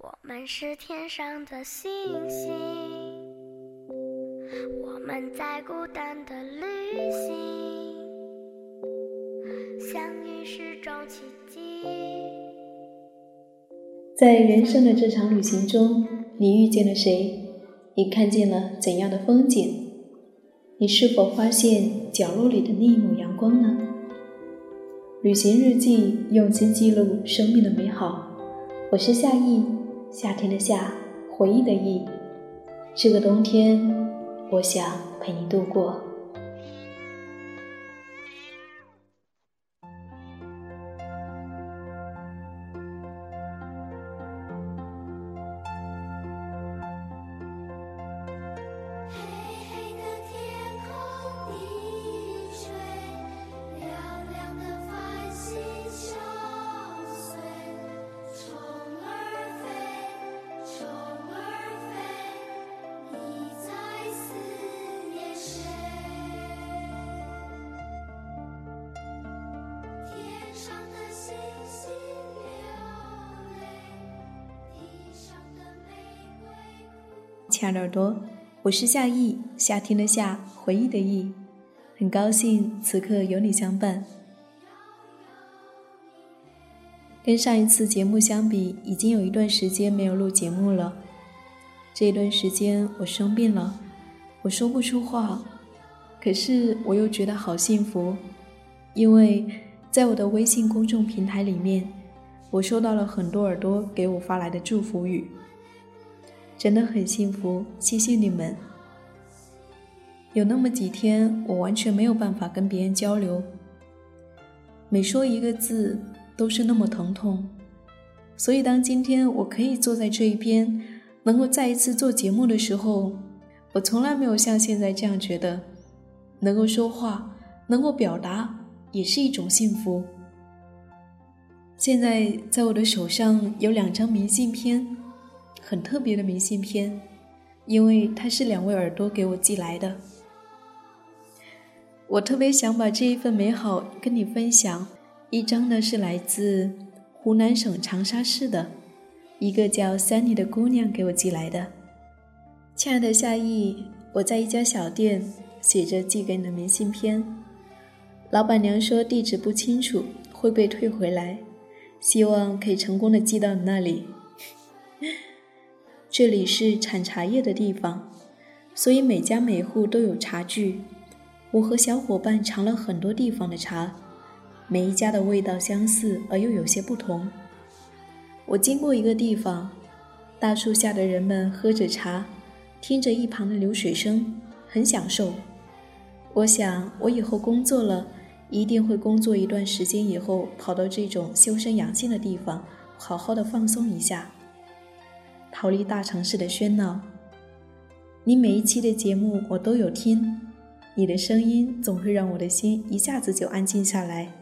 我们是天上的星星，我们在孤单的旅行，相遇是种奇迹。在人生的这场旅行中，你遇见了谁？你看见了怎样的风景？你是否发现角落里的那一抹阳光呢？旅行日记，用心记录生命的美好。我是夏意，夏天的夏，回忆的忆。这个冬天，我想陪你度过。亲爱的耳朵，我是夏意，夏天的夏，回忆的忆，很高兴此刻有你相伴。跟上一次节目相比，已经有一段时间没有录节目了。这一段时间我生病了，我说不出话，可是我又觉得好幸福，因为在我的微信公众平台里面，我收到了很多耳朵给我发来的祝福语。真的很幸福，谢谢你们。有那么几天，我完全没有办法跟别人交流，每说一个字都是那么疼痛。所以，当今天我可以坐在这一边，能够再一次做节目的时候，我从来没有像现在这样觉得，能够说话，能够表达，也是一种幸福。现在，在我的手上有两张明信片。很特别的明信片，因为它是两位耳朵给我寄来的。我特别想把这一份美好跟你分享。一张呢是来自湖南省长沙市的一个叫 Sunny 的姑娘给我寄来的。亲爱的夏意，我在一家小店写着寄给你的明信片，老板娘说地址不清楚会被退回来，希望可以成功的寄到你那里。这里是产茶叶的地方，所以每家每户都有茶具。我和小伙伴尝了很多地方的茶，每一家的味道相似而又有些不同。我经过一个地方，大树下的人们喝着茶，听着一旁的流水声，很享受。我想，我以后工作了，一定会工作一段时间以后，跑到这种修身养性的地方，好好的放松一下。逃离大城市的喧闹。你每一期的节目我都有听，你的声音总会让我的心一下子就安静下来。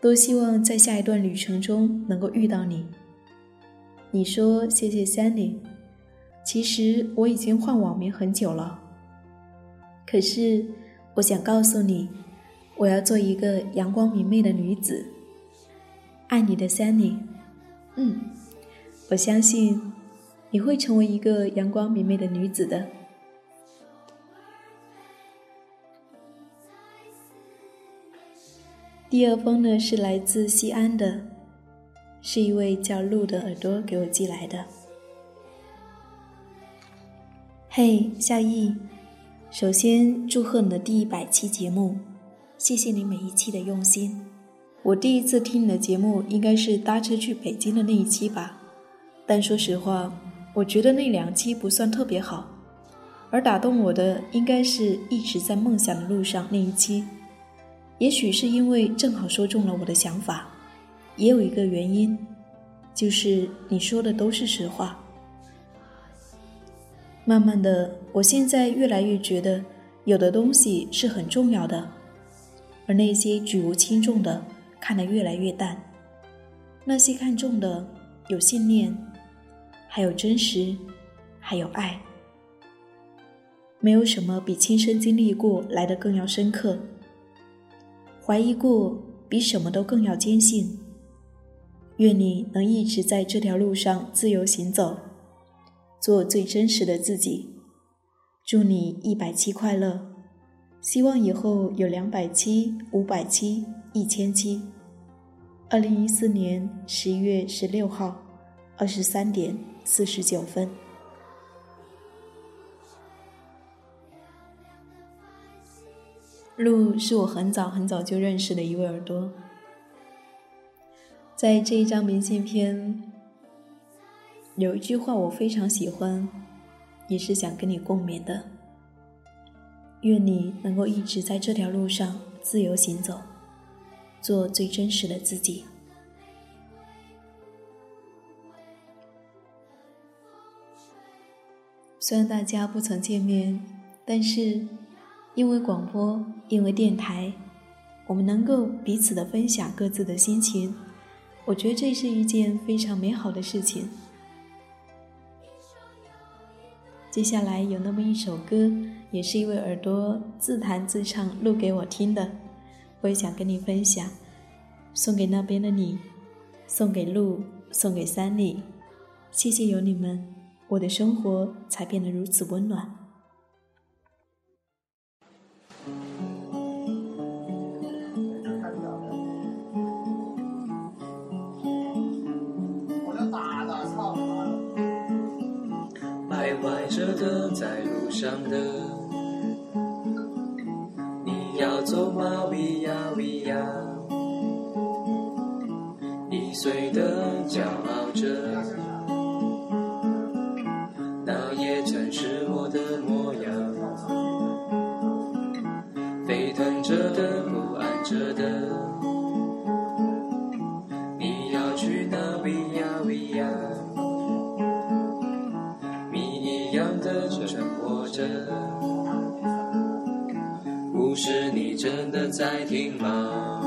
多希望在下一段旅程中能够遇到你。你说谢谢 Sunny，其实我已经换网名很久了。可是我想告诉你，我要做一个阳光明媚的女子。爱你的 Sunny。嗯，我相信。你会成为一个阳光明媚的女子的。第二封呢是来自西安的，是一位叫鹿的耳朵给我寄来的。嘿，夏意，首先祝贺你的第一百期节目，谢谢你每一期的用心。我第一次听你的节目应该是搭车去北京的那一期吧，但说实话。我觉得那两期不算特别好，而打动我的应该是一直在梦想的路上那一期。也许是因为正好说中了我的想法，也有一个原因，就是你说的都是实话。慢慢的，我现在越来越觉得，有的东西是很重要的，而那些举无轻重的，看得越来越淡。那些看重的，有信念。还有真实，还有爱，没有什么比亲身经历过来的更要深刻。怀疑过比什么都更要坚信，愿你能一直在这条路上自由行走，做最真实的自己。祝你一百期快乐！希望以后有两百期、五百期、一千期。二零一四年十一月十六号，二十三点四十九分。鹿是我很早很早就认识的一位耳朵，在这一张明信片有一句话我非常喜欢，也是想跟你共勉的。愿你能够一直在这条路上自由行走，做最真实的自己。虽然大家不曾见面，但是。因为广播，因为电台，我们能够彼此的分享各自的心情，我觉得这是一件非常美好的事情。接下来有那么一首歌，也是一位耳朵自弹自唱录给我听的，我也想跟你分享，送给那边的你，送给路，送给三里，谢谢有你们，我的生活才变得如此温暖。我就打了，操你妈的！徘徊着的，在路上的，你要走吗？维亚维亚，易碎的骄傲着。在听吗？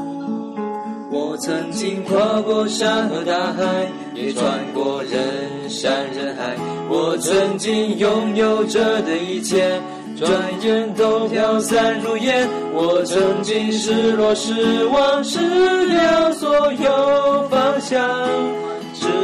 我曾经跨过山和大海，也穿过人山人海。我曾经拥有着的一切，转眼都飘散如烟。我曾经失落失望失掉所有方向。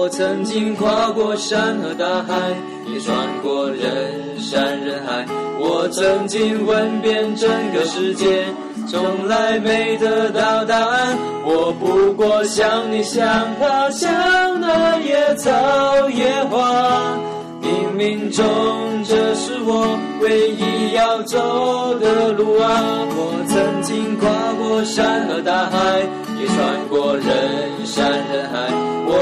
我曾经跨过山和大海，也穿过人山人海。我曾经问遍整个世界。从来没得到答案，我不过像你像他像那野草野花，冥冥中这是我唯一要走的路啊！我曾经跨过山和大海，也穿过人山人海，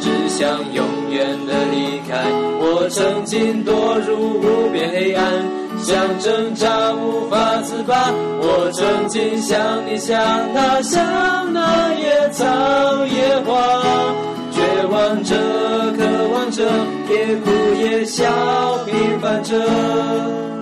只想永远的离开。我曾经堕入无边黑暗。想挣扎无法自拔，我曾经像你像他像那野草野花，绝望着渴望着，也哭也笑平凡着。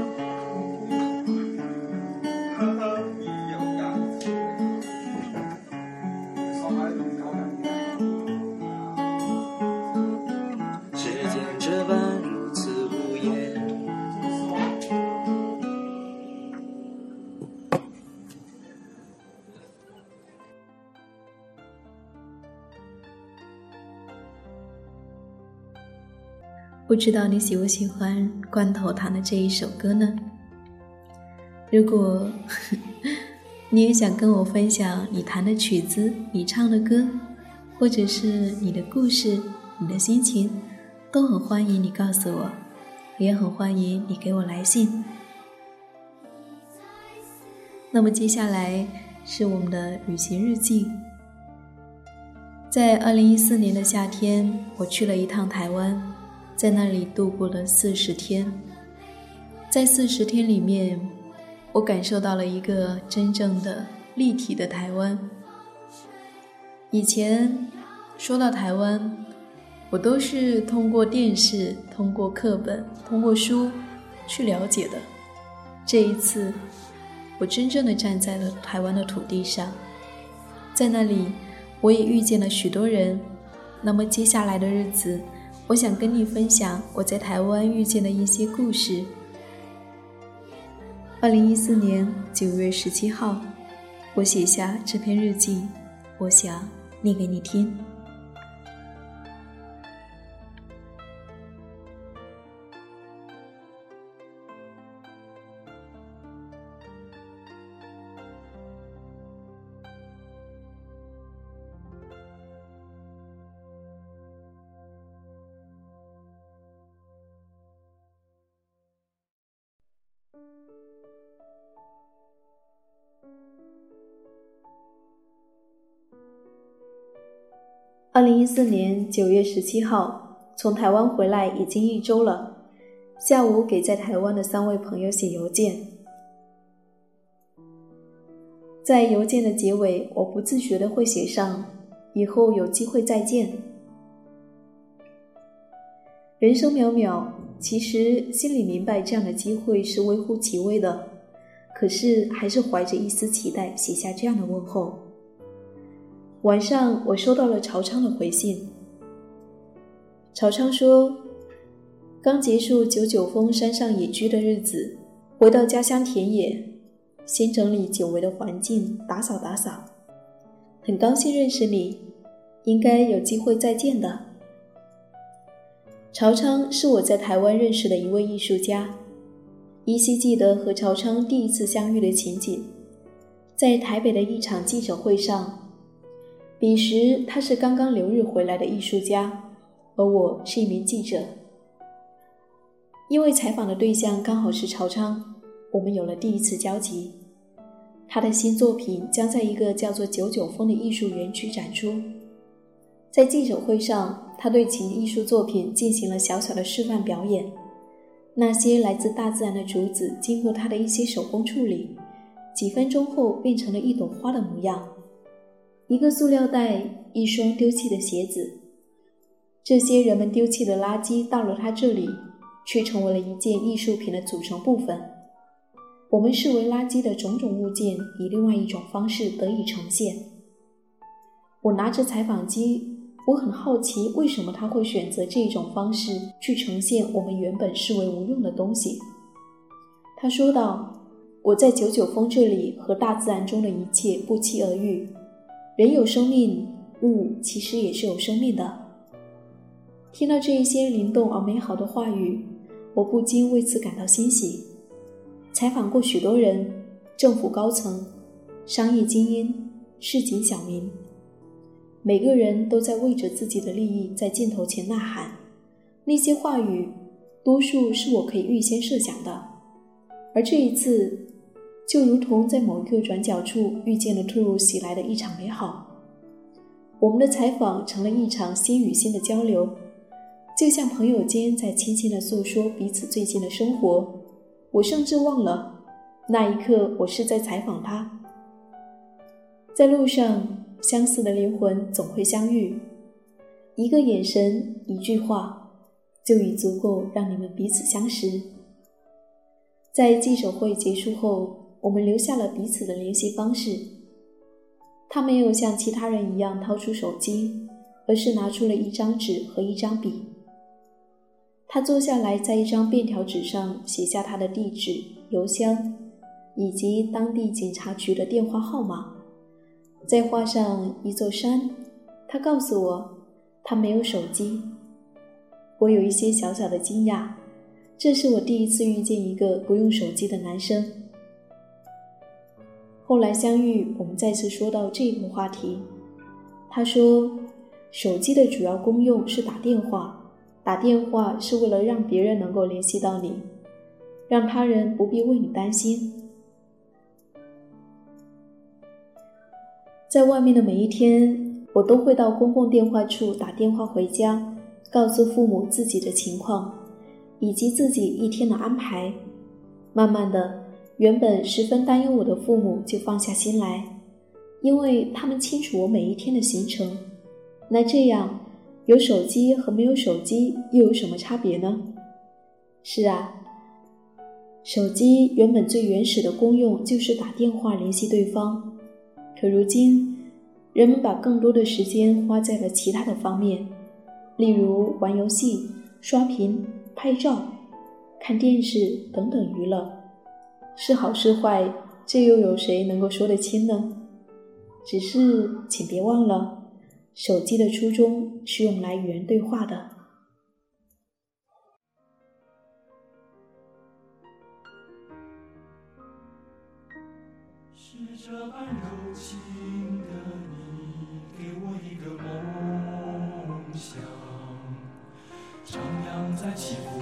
不知道你喜不喜欢罐头弹的这一首歌呢？如果 你也想跟我分享你弹的曲子、你唱的歌，或者是你的故事、你的心情，都很欢迎你告诉我，也很欢迎你给我来信。那么接下来是我们的旅行日记。在二零一四年的夏天，我去了一趟台湾，在那里度过了四十天。在四十天里面，我感受到了一个真正的立体的台湾。以前说到台湾，我都是通过电视、通过课本、通过书去了解的。这一次，我真正的站在了台湾的土地上，在那里。我也遇见了许多人，那么接下来的日子，我想跟你分享我在台湾遇见的一些故事。二零一四年九月十七号，我写下这篇日记，我想念给你听。四年九月十七号，从台湾回来已经一周了。下午给在台湾的三位朋友写邮件，在邮件的结尾，我不自觉的会写上“以后有机会再见”。人生渺渺，其实心里明白这样的机会是微乎其微的，可是还是怀着一丝期待写下这样的问候。晚上，我收到了曹昌的回信。曹昌说：“刚结束九九峰山上野居的日子，回到家乡田野，先整理久违的环境，打扫打扫。很高兴认识你，应该有机会再见的。”曹昌是我在台湾认识的一位艺术家，依稀记得和曹昌第一次相遇的情景，在台北的一场记者会上。彼时他是刚刚留日回来的艺术家，而我是一名记者。因为采访的对象刚好是曹昌，我们有了第一次交集。他的新作品将在一个叫做“九九峰”的艺术园区展出。在记者会上，他对其艺术作品进行了小小的示范表演。那些来自大自然的竹子，经过他的一些手工处理，几分钟后变成了一朵花的模样。一个塑料袋，一双丢弃的鞋子，这些人们丢弃的垃圾到了他这里，却成为了一件艺术品的组成部分。我们视为垃圾的种种物件，以另外一种方式得以呈现。我拿着采访机，我很好奇，为什么他会选择这种方式去呈现我们原本视为无用的东西。他说道：“我在九九峰这里和大自然中的一切不期而遇。”人有生命，物其实也是有生命的。听到这一些灵动而美好的话语，我不禁为此感到欣喜。采访过许多人，政府高层、商业精英、市井小民，每个人都在为着自己的利益在镜头前呐喊。那些话语，多数是我可以预先设想的，而这一次。就如同在某一个转角处遇见了突如其来的一场美好，我们的采访成了一场心与心的交流，就像朋友间在轻轻的诉说彼此最近的生活。我甚至忘了那一刻我是在采访他。在路上，相似的灵魂总会相遇，一个眼神，一句话，就已足够让你们彼此相识。在记者会结束后。我们留下了彼此的联系方式。他没有像其他人一样掏出手机，而是拿出了一张纸和一张笔。他坐下来，在一张便条纸上写下他的地址、邮箱以及当地警察局的电话号码，再画上一座山。他告诉我，他没有手机。我有一些小小的惊讶，这是我第一次遇见一个不用手机的男生。后来相遇，我们再次说到这一个话题，他说，手机的主要功用是打电话，打电话是为了让别人能够联系到你，让他人不必为你担心。在外面的每一天，我都会到公共电话处打电话回家，告诉父母自己的情况，以及自己一天的安排。慢慢的，原本十分担忧我的父母就放下心来，因为他们清楚我每一天的行程。那这样，有手机和没有手机又有什么差别呢？是啊，手机原本最原始的功用就是打电话联系对方。可如今，人们把更多的时间花在了其他的方面，例如玩游戏、刷屏、拍照、看电视等等娱乐。是好是坏，这又有谁能够说得清呢？只是，请别忘了，手机的初衷是用来与人对话的。是这般柔情的你，给我一个梦想，徜徉在起伏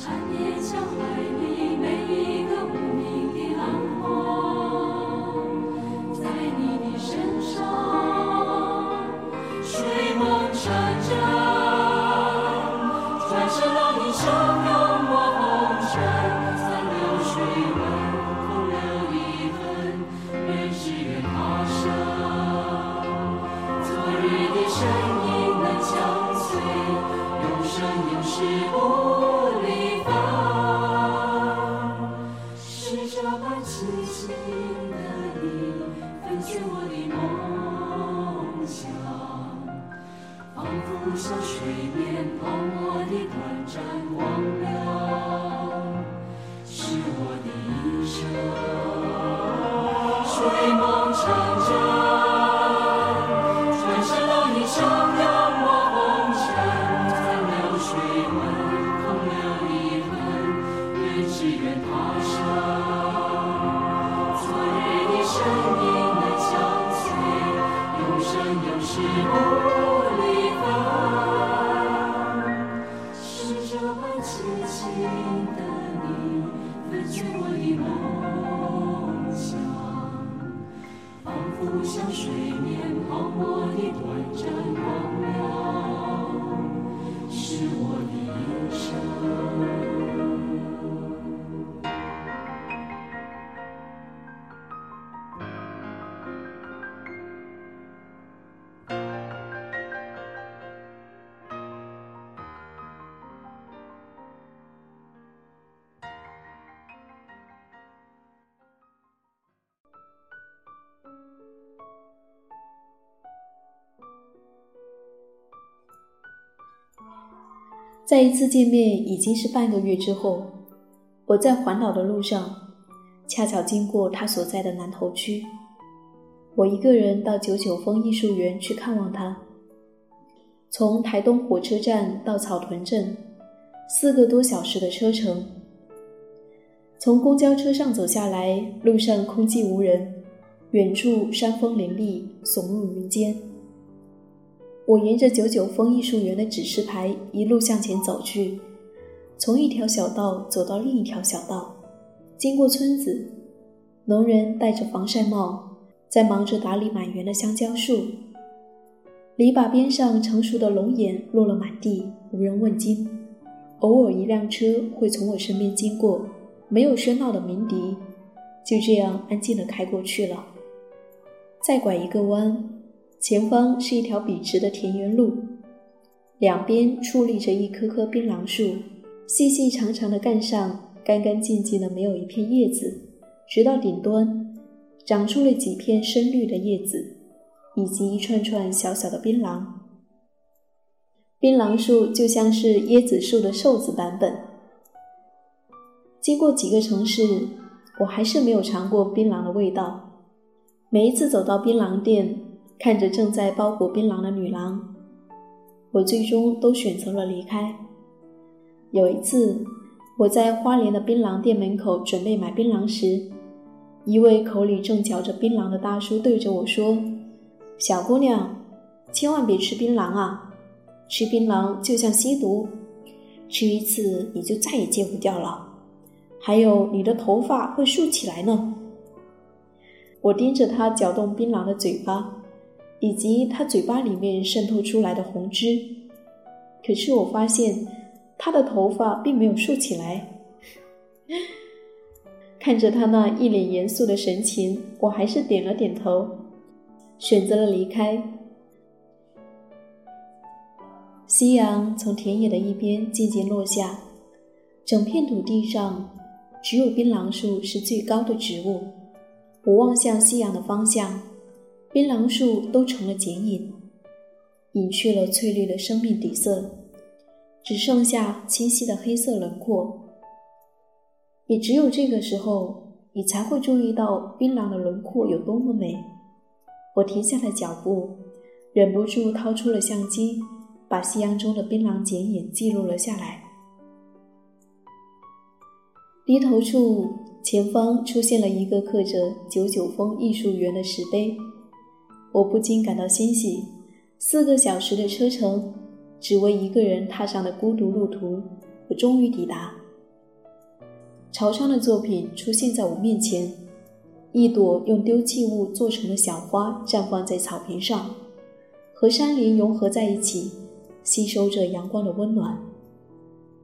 缠绵在一次见面已经是半个月之后，我在环岛的路上，恰巧经过他所在的南头区。我一个人到九九峰艺术园去看望他。从台东火车站到草屯镇，四个多小时的车程。从公交车上走下来，路上空寂无人，远处山峰林立，耸入云间。我沿着九九峰艺术园的指示牌一路向前走去，从一条小道走到另一条小道，经过村子，农人戴着防晒帽，在忙着打理满园的香蕉树。篱笆边上成熟的龙眼落了满地，无人问津。偶尔一辆车会从我身边经过，没有喧闹的鸣笛，就这样安静地开过去了。再拐一个弯。前方是一条笔直的田园路，两边矗立着一棵棵槟榔树，细细长长的干上干干净净的，没有一片叶子，直到顶端长出了几片深绿的叶子，以及一串串小小的槟榔。槟榔树就像是椰子树的瘦子版本。经过几个城市，我还是没有尝过槟榔的味道。每一次走到槟榔店，看着正在包裹槟榔的女郎，我最终都选择了离开。有一次，我在花莲的槟榔店门口准备买槟榔时，一位口里正嚼着槟榔的大叔对着我说：“小姑娘，千万别吃槟榔啊！吃槟榔就像吸毒，吃一次你就再也戒不掉了。还有，你的头发会竖起来呢。”我盯着他搅动槟榔的嘴巴，以及他嘴巴里面渗透出来的红汁，可是我发现他的头发并没有竖起来。看着他那一脸严肃的神情，我还是点了点头，选择了离开。夕阳从田野的一边渐渐落下，整片土地上只有槟榔树是最高的植物。我望向夕阳的方向，槟榔树都成了剪影，隐去了翠绿的生命底色，只剩下清晰的黑色轮廓。也只有这个时候，你才会注意到槟榔的轮廓有多么美。我停下了脚步，忍不住掏出了相机，把夕阳中的槟榔剪影记录了下来。低头处，前方出现了一个刻着“九九峰艺术园”的石碑，我不禁感到欣喜。四个小时的车程，只为一个人踏上的孤独路途，我终于抵达。曹昌的作品出现在我面前，一朵用丢弃物做成的小花绽放在草坪上，和山林融合在一起，吸收着阳光的温暖。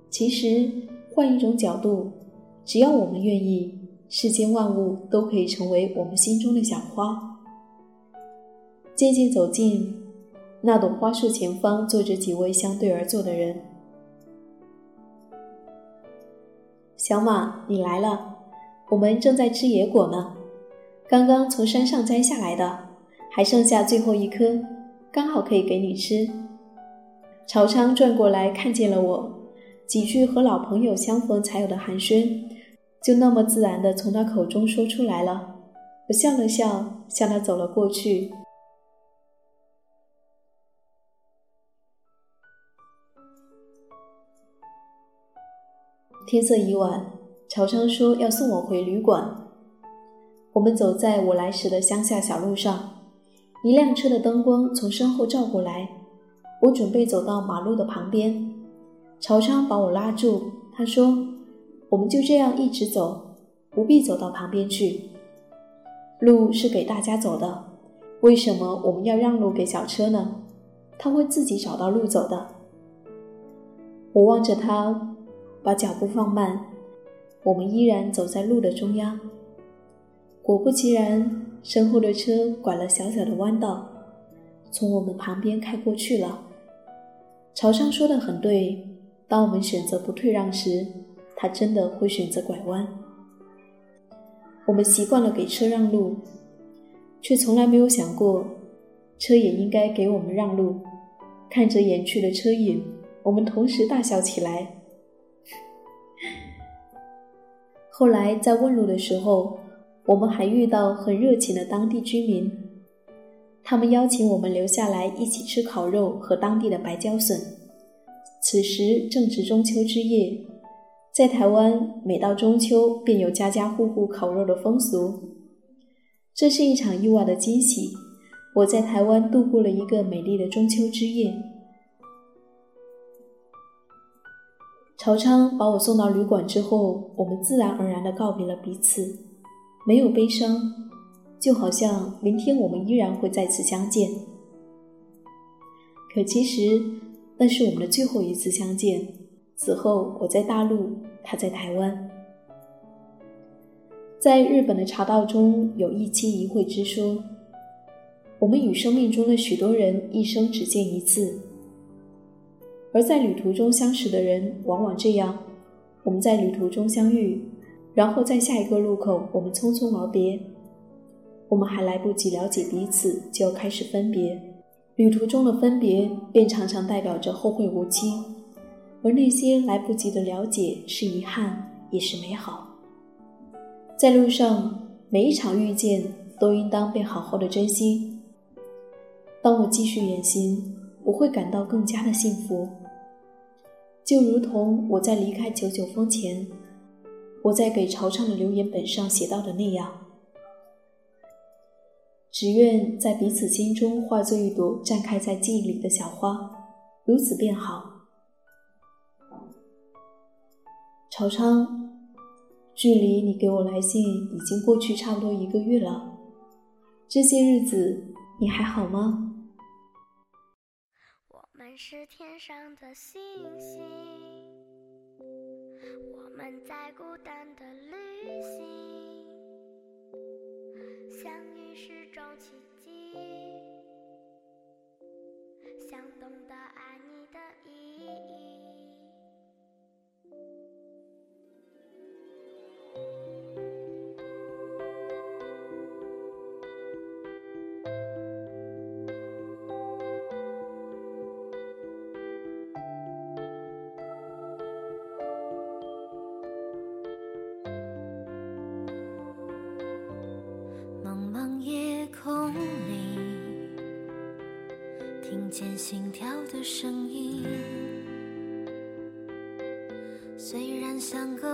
其实，换一种角度，只要我们愿意，世间万物都可以成为我们心中的小花。渐渐走近，那朵花树前方坐着几位相对而坐的人。小马，你来了，我们正在吃野果呢，刚刚从山上摘下来的，还剩下最后一颗，刚好可以给你吃。朝昌转过来看见了我，几句和老朋友相逢才有的寒暄，就那么自然的从他口中说出来了。我笑了笑，向他走了过去。天色已晚，朝昌说要送我回旅馆。我们走在我来时的乡下小路上，一辆车的灯光从身后照过来。我准备走到马路的旁边，朝昌把我拉住，他说：“我们就这样一直走，不必走到旁边去。路是给大家走的，为什么我们要让路给小车呢？他会自己找到路走的。”我望着他。把脚步放慢，我们依然走在路的中央。果不其然，身后的车拐了小小的弯道，从我们旁边开过去了。朝商说的很对，当我们选择不退让时，他真的会选择拐弯。我们习惯了给车让路，却从来没有想过，车也应该给我们让路。看着远去的车影，我们同时大笑起来。后来在问路的时候，我们还遇到很热情的当地居民，他们邀请我们留下来一起吃烤肉和当地的白椒笋。此时正值中秋之夜，在台湾每到中秋便有家家户户烤肉的风俗，这是一场意外的惊喜。我在台湾度过了一个美丽的中秋之夜。朝昌把我送到旅馆之后，我们自然而然地告别了彼此，没有悲伤，就好像明天我们依然会再次相见。可其实那是我们的最后一次相见。此后我在大陆，他在台湾。在日本的茶道中有一期一会之说，我们与生命中的许多人一生只见一次。而在旅途中相识的人，往往这样：我们在旅途中相遇，然后在下一个路口，我们匆匆而别。我们还来不及了解彼此，就要开始分别。旅途中的分别便常常代表着后会无期，而那些来不及的了解是遗憾，也是美好。在路上，每一场遇见都应当被好好的珍惜。当我继续远行，我会感到更加的幸福，就如同我在离开九九峰前，我在给惆怅的留言本上写到的那样。只愿在彼此心中化作一朵绽开在记忆里的小花，如此便好。朝昌，距离你给我来信已经过去差不多一个月了，这些日子你还好吗？是天上的星星，我们在孤单的旅行。相遇是种奇迹，想懂得爱见心跳的声音。虽然相隔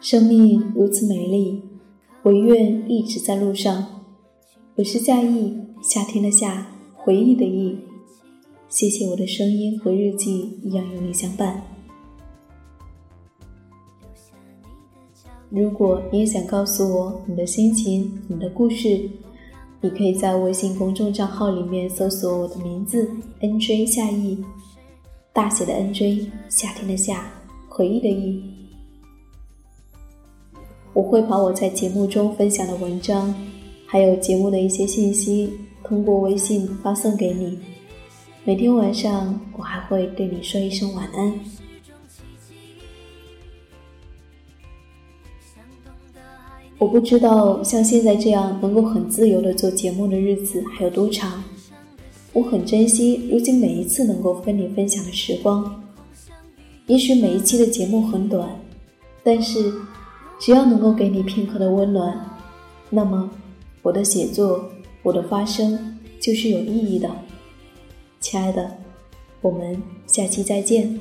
生命如此美丽，我愿一直在路上。我是夏意，夏天的夏，回忆的忆。谢谢我的声音和日记一样有你相伴。如果你也想告诉我你的心情、你的故事，你可以在微信公众账号里面搜索我的名字 “nj 夏意”，大写的 NJ，夏天的夏，回忆的忆。我会把我在节目中分享的文章，还有节目的一些信息，通过微信发送给你。每天晚上，我还会对你说一声晚安。我不知道像现在这样能够很自由的做节目的日子还有多长。我很珍惜如今每一次能够跟你分享的时光。也许每一期的节目很短，但是只要能够给你片刻的温暖，那么我的写作，我的发声就是有意义的。亲爱的，我们下期再见。